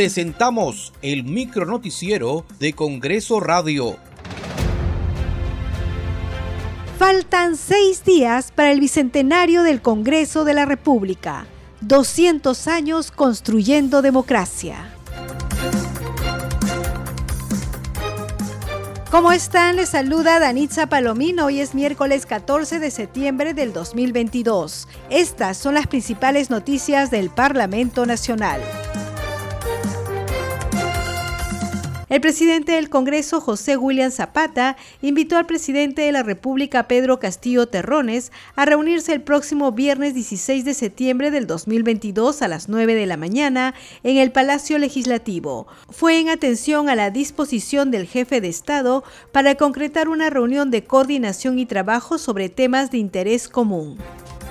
presentamos el micro noticiero de Congreso Radio. Faltan seis días para el bicentenario del Congreso de la República. 200 años construyendo democracia. ¿Cómo están? Les saluda Danitza Palomino. Hoy es miércoles 14 de septiembre del 2022. Estas son las principales noticias del Parlamento Nacional. El presidente del Congreso, José William Zapata, invitó al presidente de la República, Pedro Castillo Terrones, a reunirse el próximo viernes 16 de septiembre del 2022 a las 9 de la mañana en el Palacio Legislativo. Fue en atención a la disposición del jefe de Estado para concretar una reunión de coordinación y trabajo sobre temas de interés común.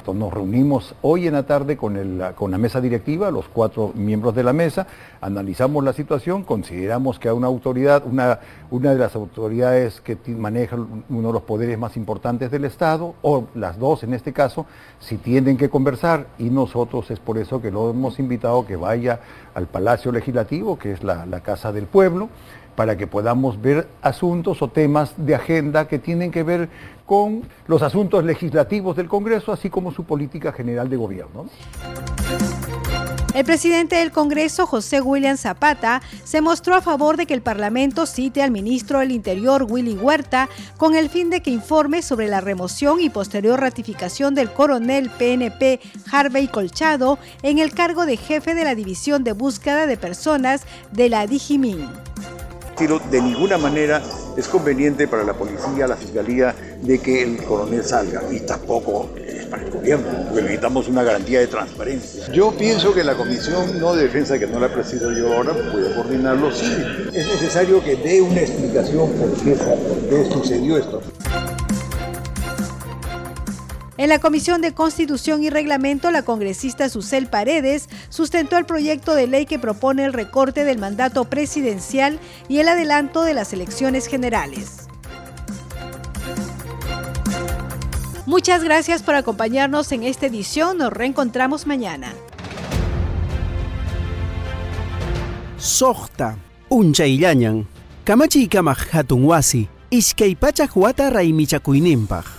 Nos reunimos hoy en la tarde con, la mesa directiva, los cuatro miembros de la mesa, analizamos la situación, consideramos que a una autoridad, una, de las autoridades que maneja uno de los poderes más importantes del Estado, o las dos en este caso, si tienen que conversar y nosotros es por eso que lo hemos invitado que vaya al Palacio Legislativo, que es la Casa del Pueblo, para que podamos ver asuntos o temas de agenda que tienen que ver con los asuntos legislativos del Congreso, así como su política general de gobierno. El presidente del Congreso, José William Zapata, se mostró a favor de que el Parlamento cite al ministro del Interior, Willy Huerta, con el fin de que informe sobre la remoción y posterior ratificación del coronel PNP Harvey Colchado en el cargo de jefe de la División de Búsqueda de Personas de la Digimin de ninguna manera es conveniente para la policía, la fiscalía, de que el coronel salga. Y tampoco es para el gobierno, porque necesitamos una garantía de transparencia. Yo pienso que la comisión no de defensa, que no la presido yo ahora, puede coordinarlo, sí. Es necesario que dé una explicación por qué, por qué sucedió esto. En la Comisión de Constitución y Reglamento, la congresista Susel Paredes sustentó el proyecto de ley que propone el recorte del mandato presidencial y el adelanto de las elecciones generales. Muchas gracias por acompañarnos en esta edición. Nos reencontramos mañana. Sohta, kamachi kamak hatun wasi, iskay pachak wata raymichakuyninpaq.